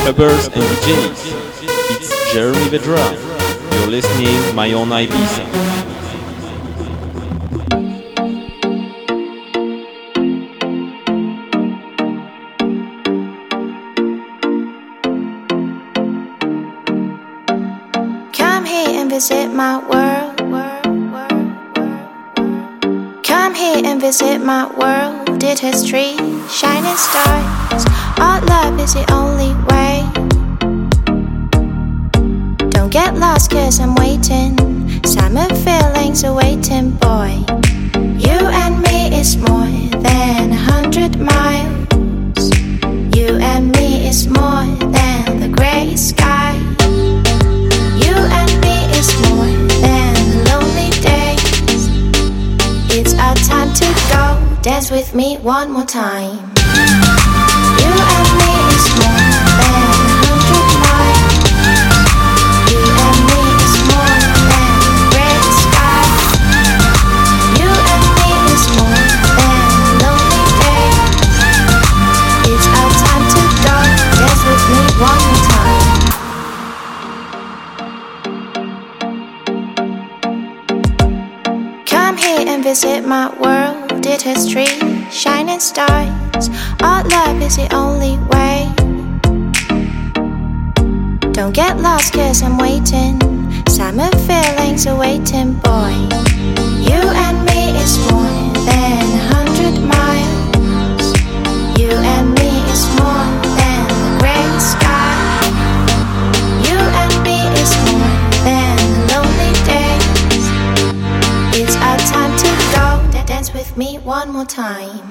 clubbers and DJs. It's Jeremy Vedra. You're listening My Own Ibiza. Come here and visit my world. Come here and visit my world. Has trees, shining stars. Our love is the only Get lost, cause I'm waiting. Summer feelings are waiting, boy. You and me is more than a hundred miles. You and me is more than the gray sky. You and me is more than lonely days. It's our time to go. Dance with me one more time. You and me and my world. It has trees, shining stars. Our love is the only way. Don't get lost, cause I'm waiting. Summer feelings are waiting, boy. More time.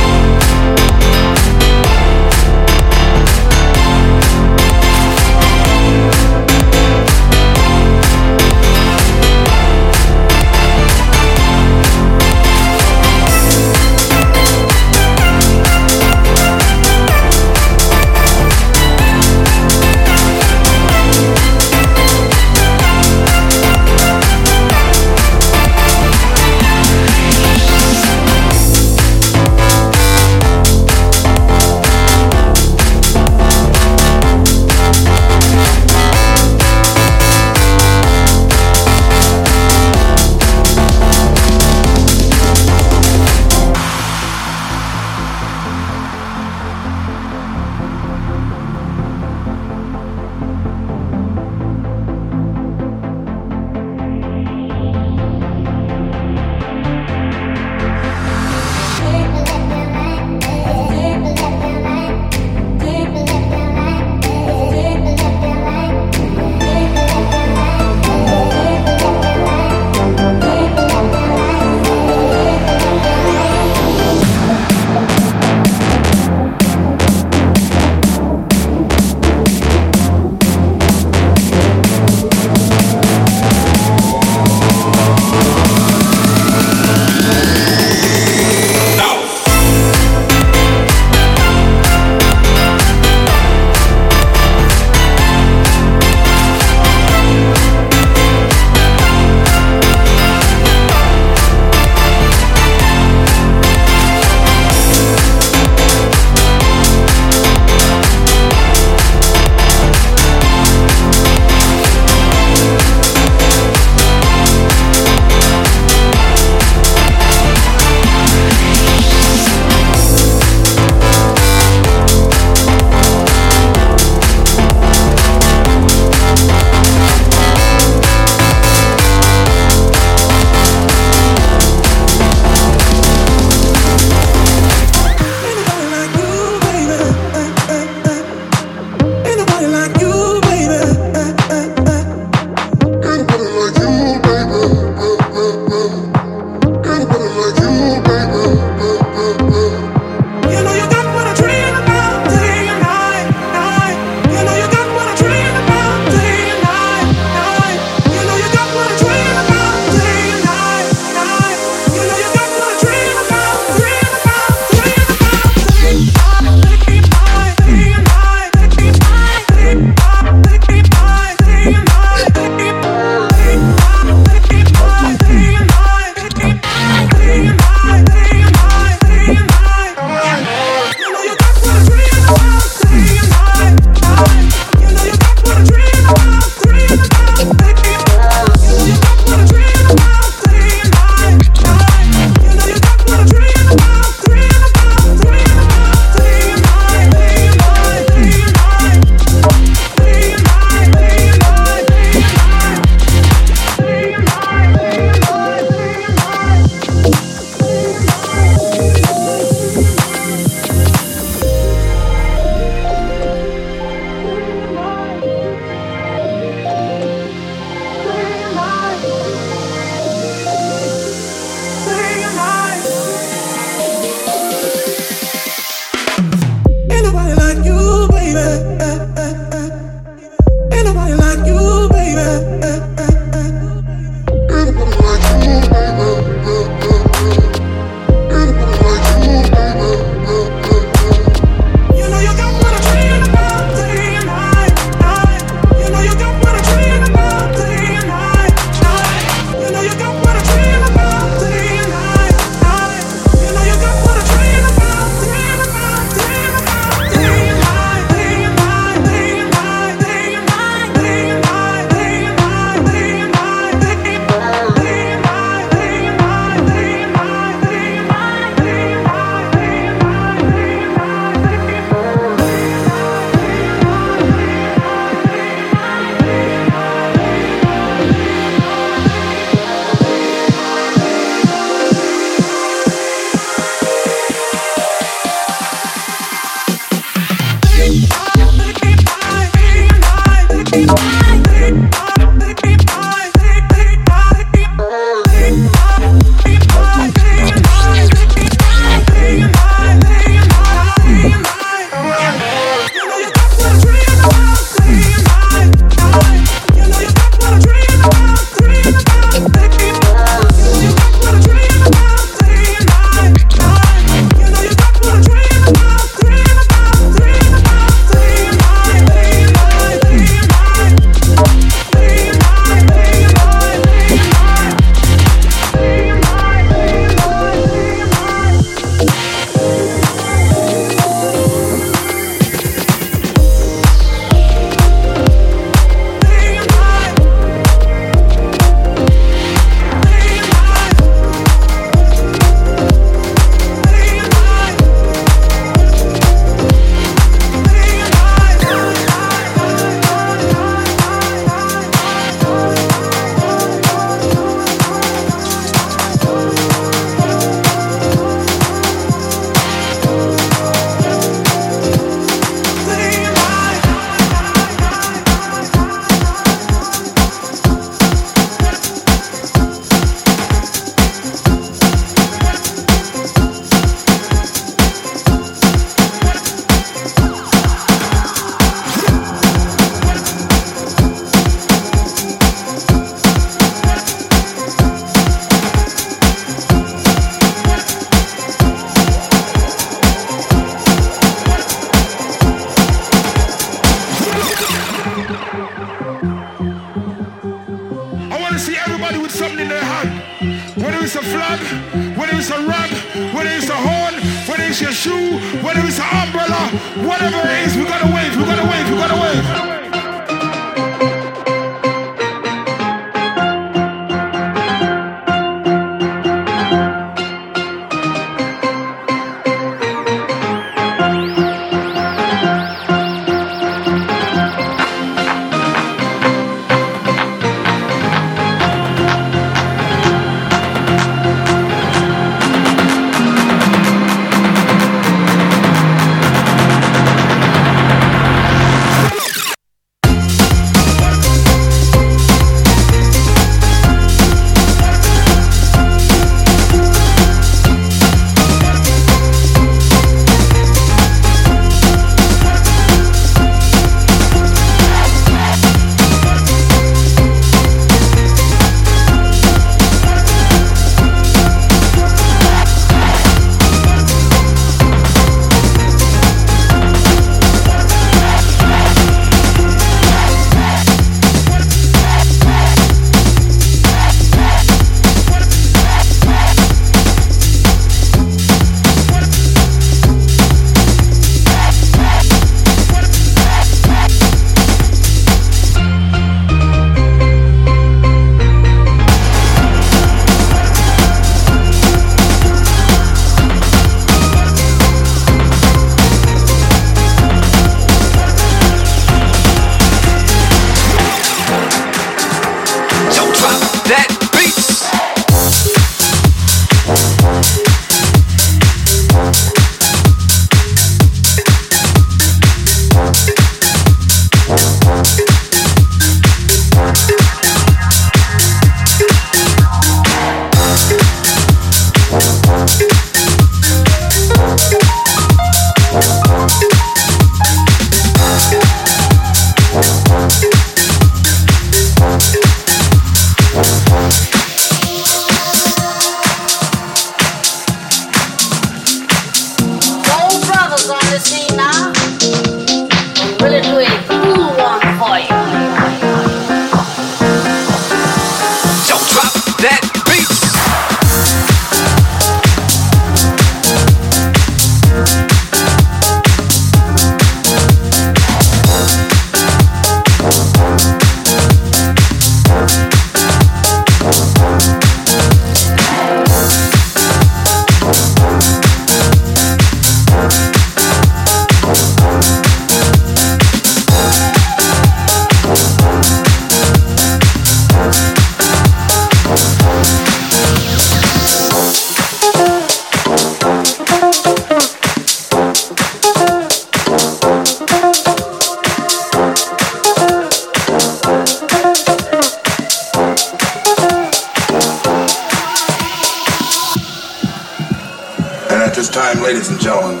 At this time, ladies and gentlemen,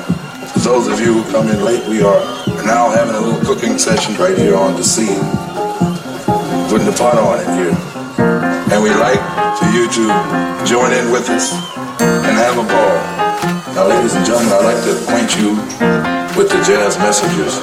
for those of you who come in late, we are now having a little cooking session right here on the scene, putting the pot on in here. And we'd like for you to join in with us and have a ball. Now, ladies and gentlemen, I'd like to acquaint you with the jazz messengers.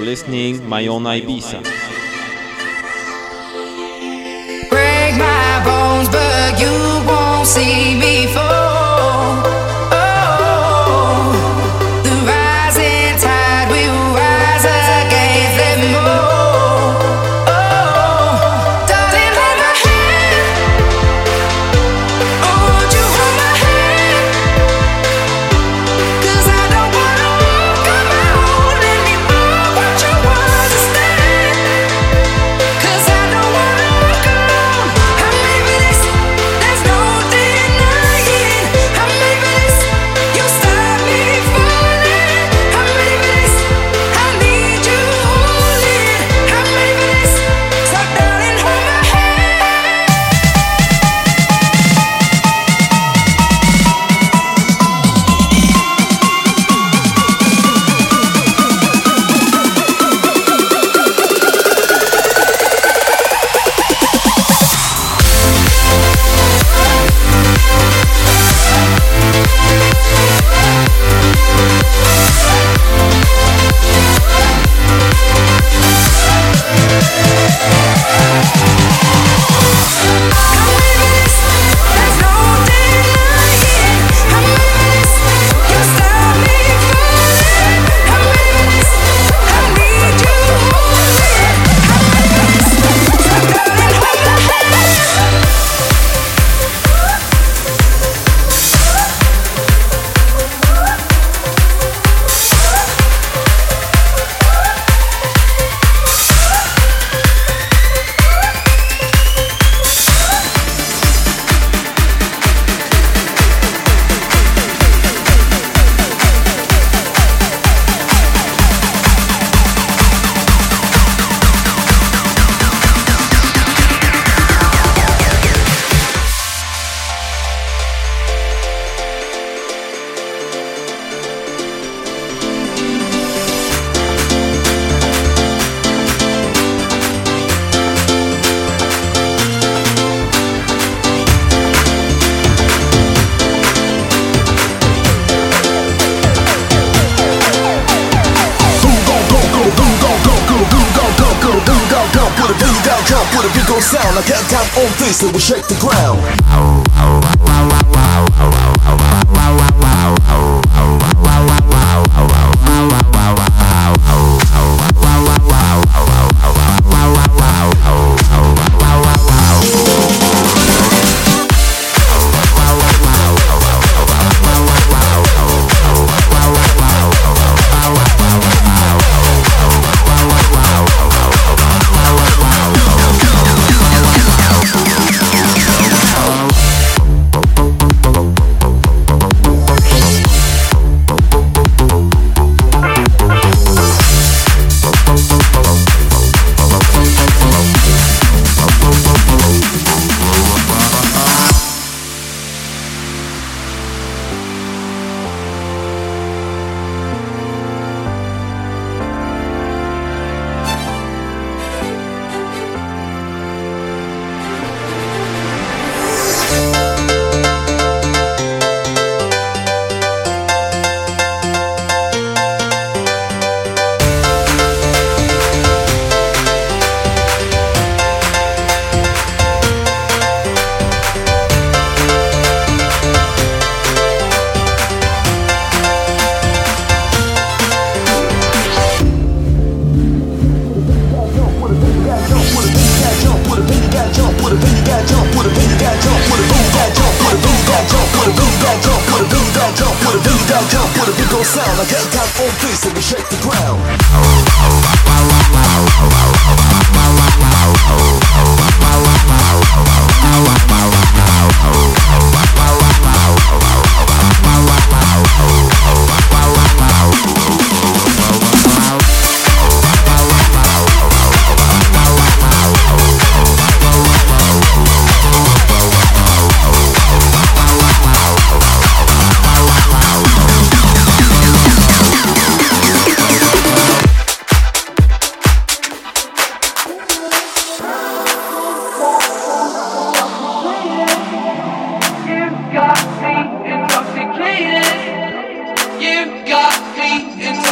Listening my own Ibiza.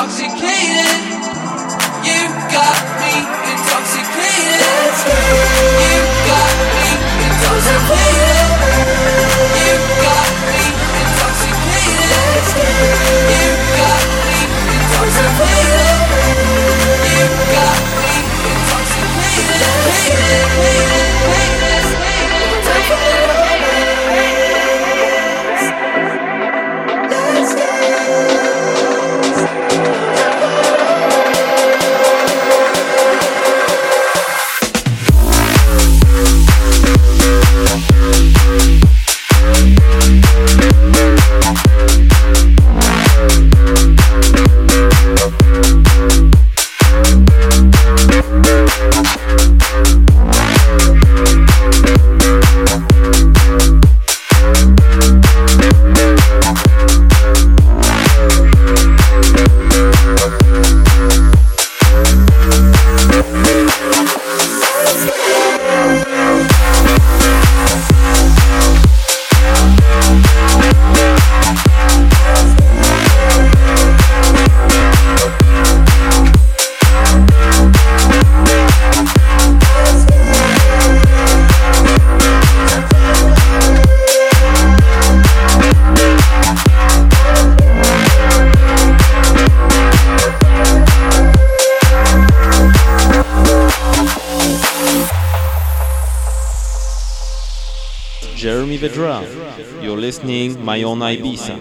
My Ibiza.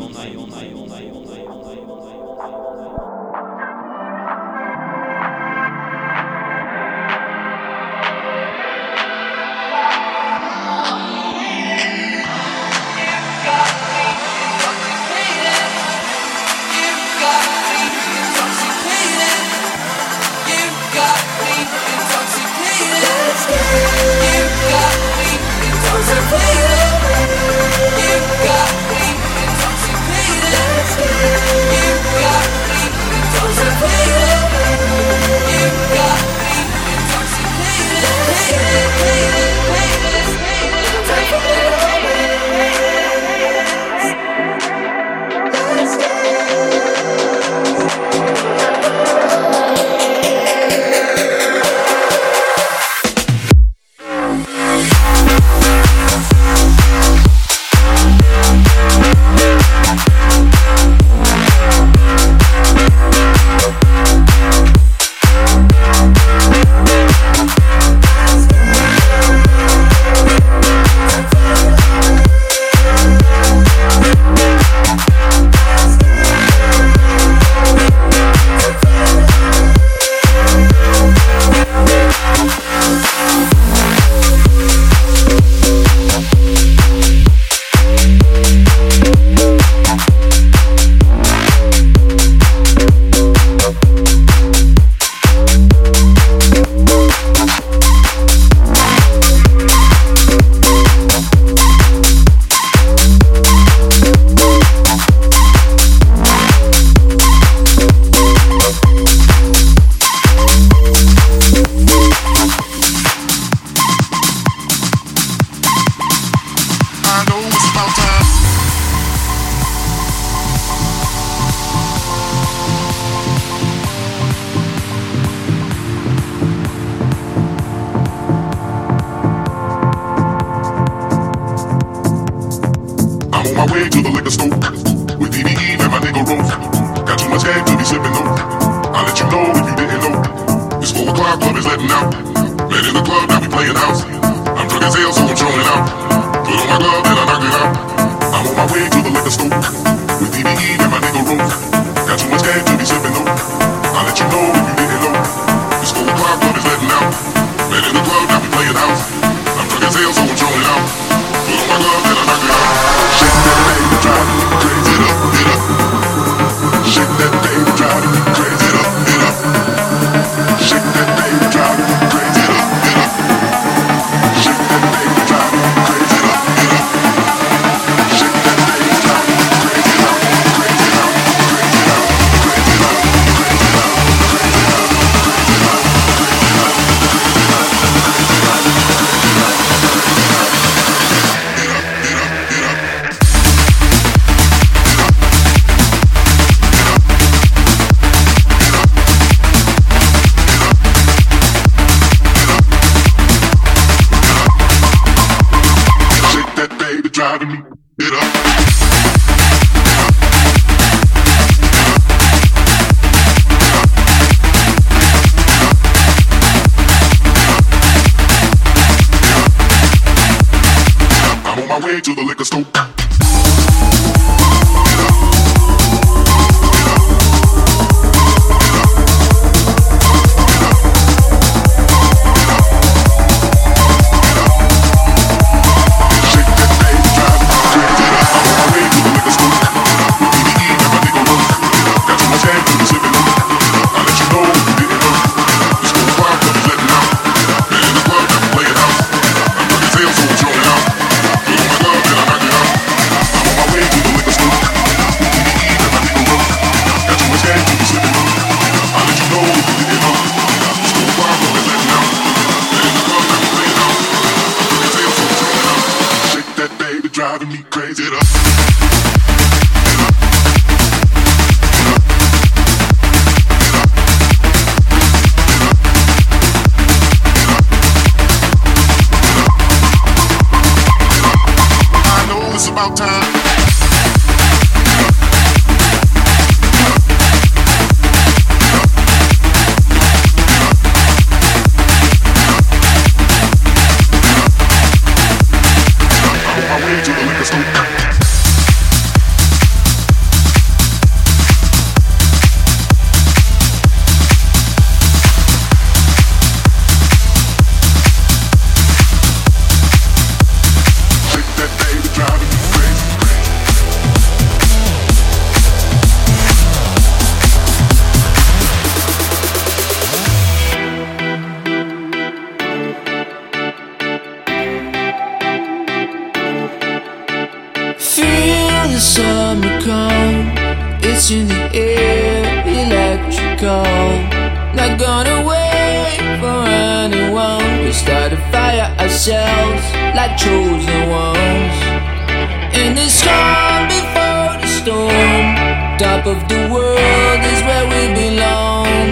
top of the world is where we belong.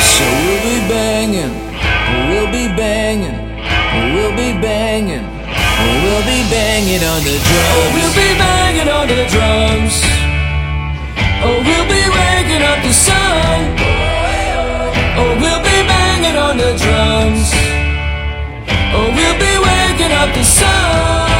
So we'll be banging, we'll be banging, we'll be banging, we'll be banging on the drums. Oh, we'll be banging on the drums. Oh, we'll be waking up the sun. Oh, we'll be banging on the drums. Oh, we'll be waking up the sun.